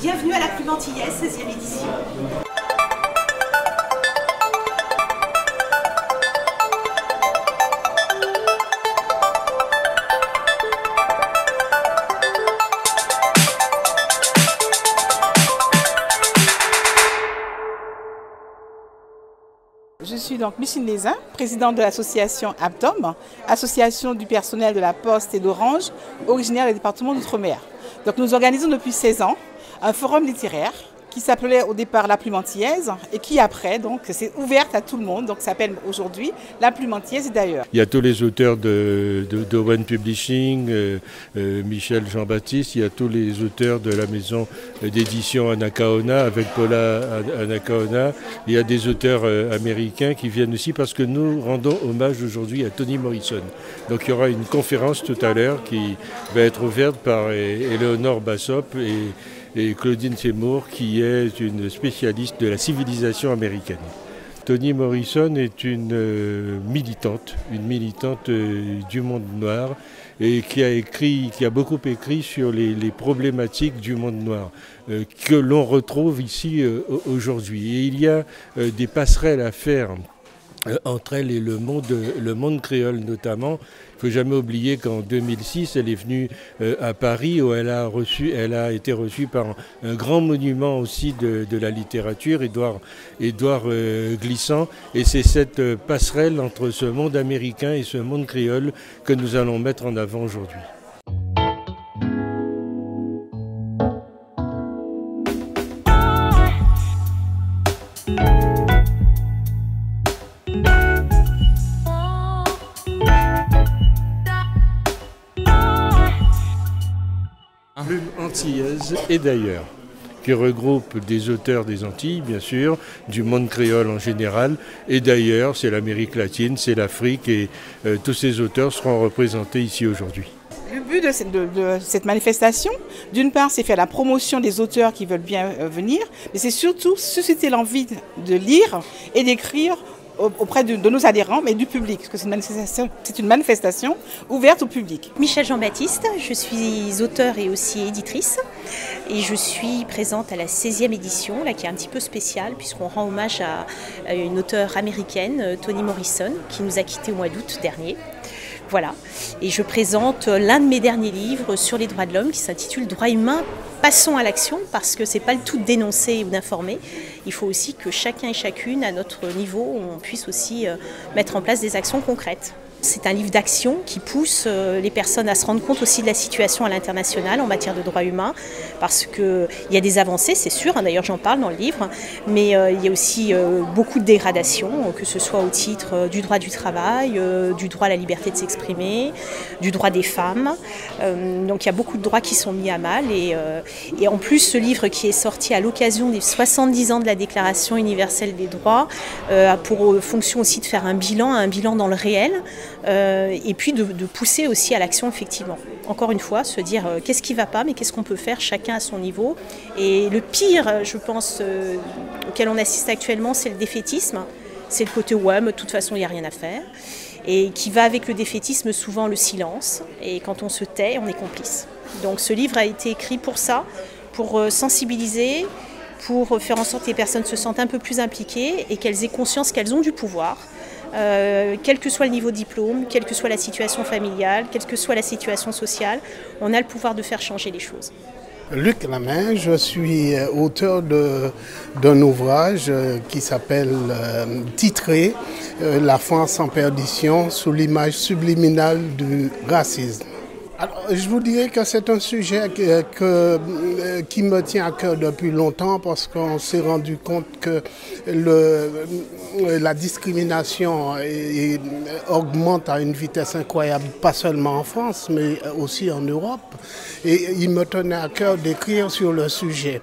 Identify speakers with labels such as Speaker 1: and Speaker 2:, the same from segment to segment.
Speaker 1: Bienvenue à la Plume Antillaise, 16e édition.
Speaker 2: Je suis donc Micheline Lézin, présidente de l'association Abdom, association du personnel de la Poste et d'Orange, originaire des départements d'outre-mer. Donc nous organisons depuis 16 ans un forum littéraire qui s'appelait au départ La Plume Antillaise et qui après donc s'est ouverte à tout le monde. Donc s'appelle aujourd'hui La Plume Antillaise et d'ailleurs.
Speaker 3: Il y a tous les auteurs de, de, Publishing, euh, euh, Michel Jean-Baptiste, il y a tous les auteurs de la maison d'édition Anacaona avec Paula Anacaona. Il y a des auteurs euh, américains qui viennent aussi parce que nous rendons hommage aujourd'hui à Toni Morrison. Donc il y aura une conférence tout à l'heure qui va être ouverte par Eleonore Bassop et et Claudine Seymour qui est une spécialiste de la civilisation américaine. Toni Morrison est une euh, militante, une militante euh, du monde noir et qui a beaucoup écrit sur les, problématiques du monde noir euh, que l'on retrouve ici aujourd'hui. Et il y a des passerelles à faire entre elle et le monde créole notamment, faut jamais oublier qu'en 2006, elle est venue euh, à Paris où elle a, été reçue par un, grand monument aussi de, la littérature, Édouard, Édouard euh, Glissant. Et c'est cette euh, passerelle entre ce monde américain et ce monde créole que nous allons mettre en avant aujourd'hui. Et d'ailleurs qui regroupe des auteurs des Antilles, bien sûr, du monde créole en général, et d'ailleurs, c'est l'Amérique latine, c'est l'Afrique, et euh, tous ces auteurs seront représentés ici aujourd'hui.
Speaker 2: Le but de cette, manifestation, d'une part, c'est faire la promotion des auteurs qui veulent bien euh, venir, mais c'est surtout susciter l'envie de lire et d'écrire auprès de, nos adhérents, mais du public, parce que c'est une, manifestation ouverte au public.
Speaker 1: Michel Jean-Baptiste, je suis auteur et aussi éditrice, et je suis présente à la 16e édition, là, qui est un petit peu spéciale, puisqu'on rend hommage à, à une auteure américaine, Toni Morrison, qui nous a quittés au mois d'août dernier. Voilà. Et je présente l'un de mes derniers livres sur les droits de l'homme qui s'intitule Droits humains, passons à l'action, parce que c'est pas le tout de dénoncer ou d'informer. Il faut aussi que chacun et chacune, à notre niveau, on puisse aussi euh, mettre en place des actions concrètes. C'est un livre d'action qui pousse euh, les personnes à se rendre compte aussi de la situation à l'international en matière de droits humains, parce qu'il y a des avancées, c'est sûr, hein, d'ailleurs j'en parle dans le livre, mais euh, il y a aussi euh, beaucoup de dégradations, que ce soit au titre du droit du travail, du droit à la liberté de s'exprimer, du droit des femmes. donc il y a beaucoup de droits qui sont mis à mal, et, et en plus ce livre qui est sorti à l'occasion des 70 ans de la Déclaration universelle des droits a pour fonction aussi de faire un bilan, un bilan dans le réel. Euh, et puis de, pousser aussi à l'action effectivement. Encore une fois, se dire euh, qu'est-ce qui ne va pas, mais qu'est-ce qu'on peut faire chacun à son niveau. Et le pire, je pense, euh, auquel on assiste actuellement, c'est le défaitisme. C'est le côté ouais, de toute façon, il n'y a rien à faire. Et qui va avec le défaitisme souvent le silence. Et quand on se tait, on est complice. Donc ce livre a été écrit pour ça, pour sensibiliser, pour faire en sorte que les personnes se sentent un peu plus impliquées et qu'elles aient conscience qu'elles ont du pouvoir euh, quel que soit le niveau de diplôme, quelle que soit la situation familiale, quelle que soit la situation sociale, on a le pouvoir de faire changer les choses.
Speaker 4: Luc Lamain, je suis euh, auteur d'un ouvrage euh, qui s'appelle titré La France en perdition sous l'image subliminale du racisme je vous dirais que c'est un sujet euh, qui me tient à cœur depuis longtemps parce qu'on s'est rendu compte que la discrimination augmente à une vitesse incroyable, pas seulement en France, mais aussi en Europe. Et il me tenait à cœur d'écrire sur le sujet.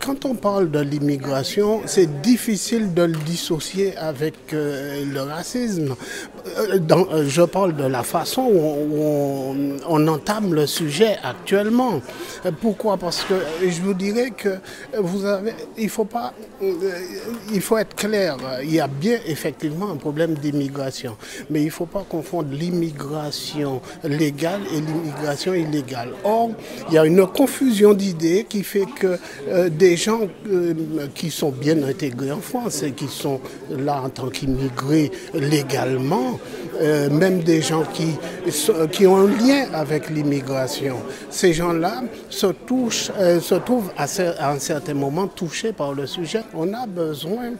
Speaker 4: Quand on parle de l'immigration, c'est difficile de le dissocier avec euh, le racisme. Euh, euh, je parle de la façon où on, entame le sujet actuellement. Pourquoi? Parce que je vous dirais que vous avez, il faut pas, il faut être clair. Il y a bien effectivement un problème d'immigration, mais il ne faut pas confondre l'immigration légale et l'immigration illégale. Or, il y a une confusion d'idées qui fait que des gens euh, qui sont bien intégrés en France et qui sont là en tant qu'immigrés légalement, euh, même des gens qui, ont un lien avec l'immigration. Ces gens-là se, euh, trouvent à, à un certain moment touchés par le sujet. On a besoin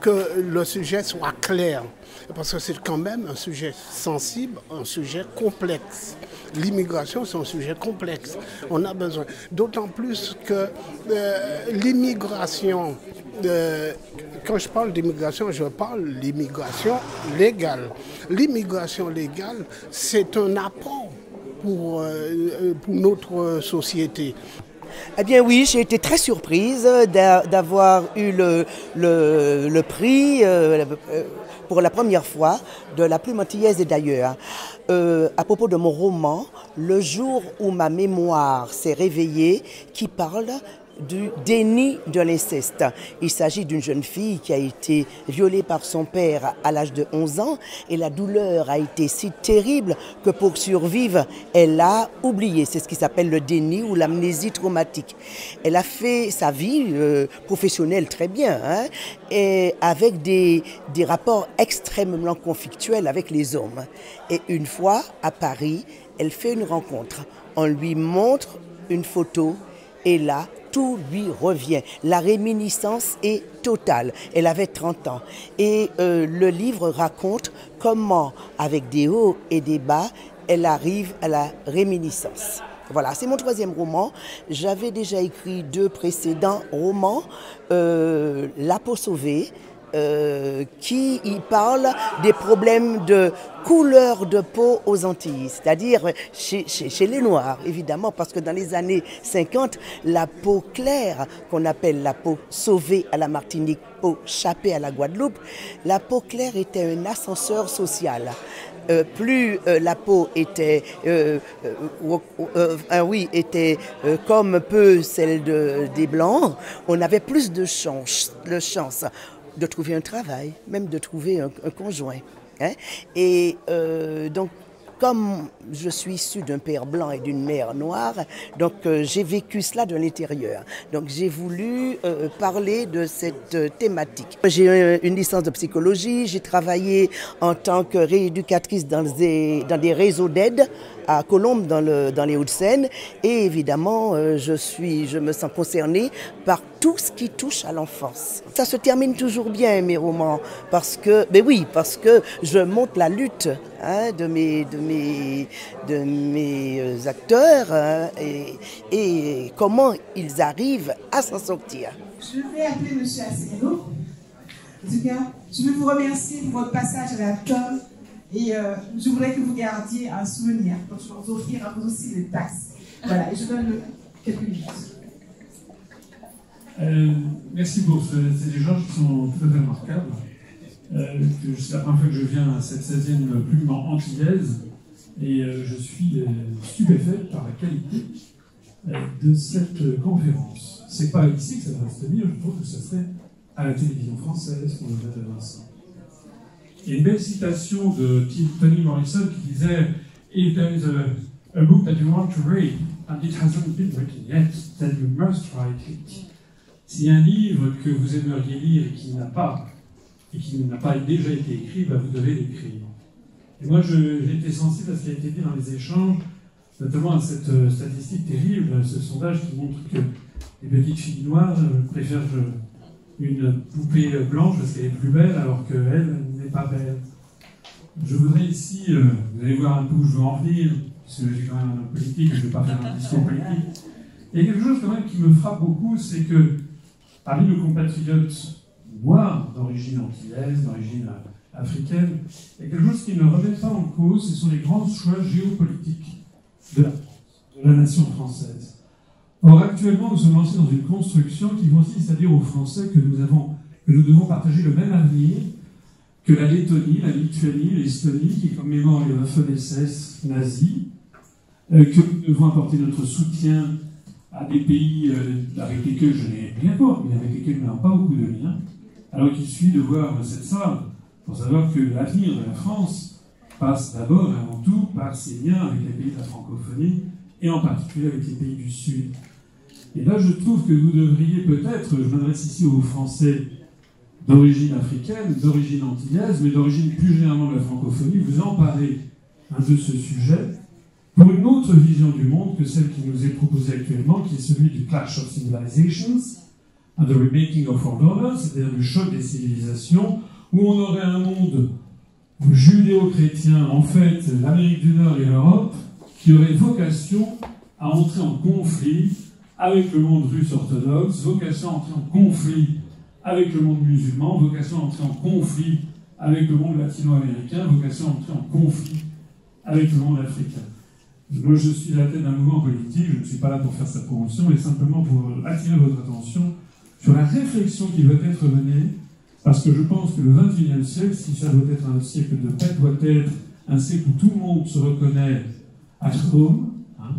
Speaker 4: que le sujet soit clair, parce que c'est quand même un sujet sensible, un sujet complexe. L'immigration, c'est un sujet complexe. On a besoin. D'autant plus que euh, l'immigration, euh, quand je parle d'immigration, je parle d'immigration légale. L'immigration légale, c'est un apport pour, euh, pour notre société.
Speaker 5: Eh bien oui, j'ai été très surprise d'avoir eu le, prix euh, pour la première fois de la plume antillaise et d'ailleurs. Euh, à propos de mon roman, Le jour où ma mémoire s'est réveillée, qui parle du déni de l'inceste. Il s'agit d'une jeune fille qui a été violée par son père à l'âge de 11 ans et la douleur a été si terrible que pour survivre, elle a oublié. C'est ce qui s'appelle le déni ou l'amnésie traumatique. Elle a fait sa vie euh, professionnelle très bien hein, et avec des, des rapports extrêmement conflictuels avec les hommes. Et une fois à Paris, elle fait une rencontre. On lui montre une photo et là, tout lui revient. La réminiscence est totale. Elle avait 30 ans. Et euh, le livre raconte comment, avec des hauts et des bas, elle arrive à la réminiscence. Voilà, c'est mon troisième roman. J'avais déjà écrit deux précédents romans, euh, La peau sauvée, euh, qui y parle des problèmes de couleur de peau aux Antilles, c'est-à-dire chez, les Noirs, évidemment, parce que dans les années 50, la peau claire, qu'on appelle la peau sauvée à la Martinique, peau chapée à la Guadeloupe, la peau claire était un ascenseur social. Euh, plus euh, la peau était, oui, était comme peu celle de, des blancs, on avait plus de chance, de chance de trouver un travail, même de trouver un, conjoint. Hein. Et euh, donc, comme je suis issue d'un père blanc et d'une mère noire, donc euh, j'ai vécu cela de l'intérieur. Donc j'ai voulu euh, parler de cette thématique. J'ai une licence de psychologie, j'ai travaillé en tant que rééducatrice dans dans des réseaux d'aide à Colombes dans, le, dans les Hauts-de-Seine. Et évidemment, euh, je, suis, je me sens concernée par tout ce qui touche à l'enfance. Ça se termine toujours bien, mes romans, parce que, ben oui, parce que je montre la lutte hein, de, mes, de, mes, de mes euh, acteurs hein, et, et, comment ils arrivent à s'en sortir.
Speaker 6: Je vais appeler M. Asselineau. En tout cas, je veux vous remercier pour votre passage à la tome et euh, je voudrais que vous gardiez un souvenir. Donc, je vais vous offrir à vous aussi des taxes. Voilà, et je donne quelques minutes.
Speaker 7: Euh, merci pour ces échanges qui sont fait remarquables. Euh, c'est la première fois que je viens à cette 16e plume antillaise et euh, je suis stupéfait par la qualité de cette conférence. C'est pas ici que ça devrait se tenir, je trouve que ça serait à la télévision française qu'on devrait avoir ça. Il y a une belle citation de Tony Morrison qui disait If there is a, book that you want to read and it hasn't been written yet, then you must write it. S'il un livre que vous aimeriez lire et qui n'a pas, et qui n'a pas déjà été écrit, bah, vous devez l'écrire. Et moi, j'ai été sensible à ce qui a été dit dans les échanges, notamment à cette euh, statistique terrible, ce sondage qui montre que les petites filles noires euh, préfèrent euh, une poupée blanche parce qu'elle est plus belle, alors qu'elle n'est pas belle. Je voudrais ici, euh, vous allez voir un peu où je veux en venir, parce que suis quand même un politique, je ne vais pas faire un discours politique. Il y a quelque chose quand même qui me frappe beaucoup, c'est que parmi nos compatriotes noirs d'origine antillaise, d'origine africaine, il y a quelque chose qui ne remet pas en cause, ce sont les grands choix géopolitiques de la France, de la nation française. Or, actuellement, nous sommes lancés dans une construction qui consiste à dire aux Français que nous, avons, que nous devons partager le même avenir que la Lettonie, la Lituanie, l'Estonie, qui commémorent le FNSS nazi, euh, que nous devons apporter notre soutien à des pays euh, avec lesquels je n'ai rien voir, mais avec lesquels nous n'avons pas beaucoup de liens, alors qu'il suffit de voir cette salle pour savoir que l'avenir de la France passe d'abord et avant tout par ses liens avec les pays de la francophonie, et en particulier avec les pays du Sud. Et là, je trouve que vous devriez peut-être, je m'adresse ici aux Français d'origine africaine, d'origine antillaise, mais d'origine plus généralement de la francophonie, vous emparer de ce sujet pour une autre vision du monde que celle qui nous est proposée actuellement, qui est celui du Clash of Civilizations, the Remaking of Order, c'est-à-dire le choc des civilisations, où on aurait un monde judéo-chrétien, en fait, l'Amérique du Nord et l'Europe, qui aurait vocation à entrer en conflit avec le monde russe orthodoxe, vocation à entrer en conflit avec le monde musulman, vocation à entrer en conflit avec le monde latino-américain, vocation à entrer en conflit avec le monde africain. Moi, je suis à la tête d'un mouvement politique, je ne suis pas là pour faire sa promotion, mais simplement pour attirer votre attention sur la réflexion qui doit être menée, parce que je pense que le XXIe siècle, si ça doit être un siècle de paix, doit être un siècle où tout le monde se reconnaît à home, hein,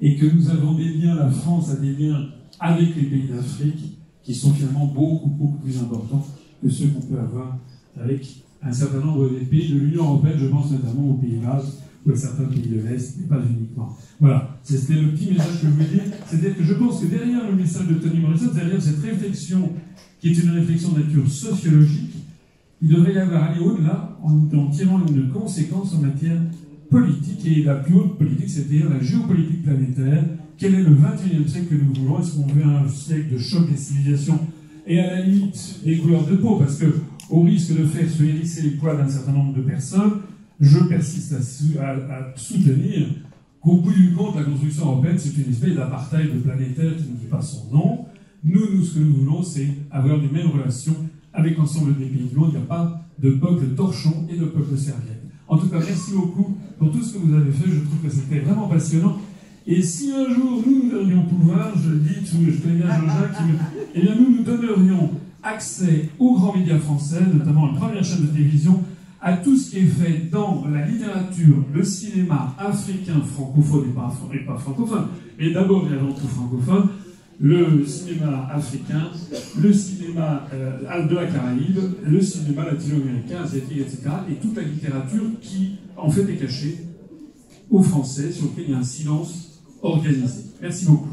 Speaker 7: et que nous avons des liens, la France a des liens avec les pays d'Afrique qui sont finalement beaucoup, beaucoup plus importants que ceux qu'on peut avoir avec un certain nombre des pays de l'Union européenne, je pense notamment aux Pays-Bas à certains pays de l'Est, mais pas uniquement. Voilà, c'était le petit message que je voulais dire. C'est-à-dire que je pense que derrière le message de Tony Morrison, derrière cette réflexion, qui est une réflexion de nature sociologique, il devrait y avoir aller au-delà en, en tirant une conséquence en matière politique, et la plus haute politique, c'est-à-dire la géopolitique planétaire. Quel est le 21e siècle que nous voulons? Est-ce qu'on veut un siècle de choc des civilisations? Et à la limite des couleurs de peau Parce que, au risque de faire se hérisser les poils d'un certain nombre de personnes, je persiste à, soutenir qu'au bout du compte, la construction européenne, c'est une espèce d'apartheid planétaire qui ne dit pas son nom. Nous, nous, ce que nous voulons, c'est avoir les mêmes relations avec l'ensemble des pays du monde. Il n'y a pas de peuple torchon et de peuple serviette. En tout cas, merci beaucoup pour tout ce que vous avez fait. Je trouve que c'était vraiment passionnant. Et si un jour nous, nous aurions pouvoir, je dis, je connais bien Jean-Jacques, eh bien nous nous donnerions accès aux grands médias français, notamment à la première chaîne de télévision, à tout ce qui est fait dans la littérature, le cinéma africain, francophone et pas, et francophone, mais d'abord et avant tout francophone, le cinéma africain, le cinéma euh, de la Caraïbe, le cinéma latino-américain, asiatique, etc. Et toute la littérature qui, en fait, est cachée aux Français, sur lequel il y a un silence organisé. Merci beaucoup.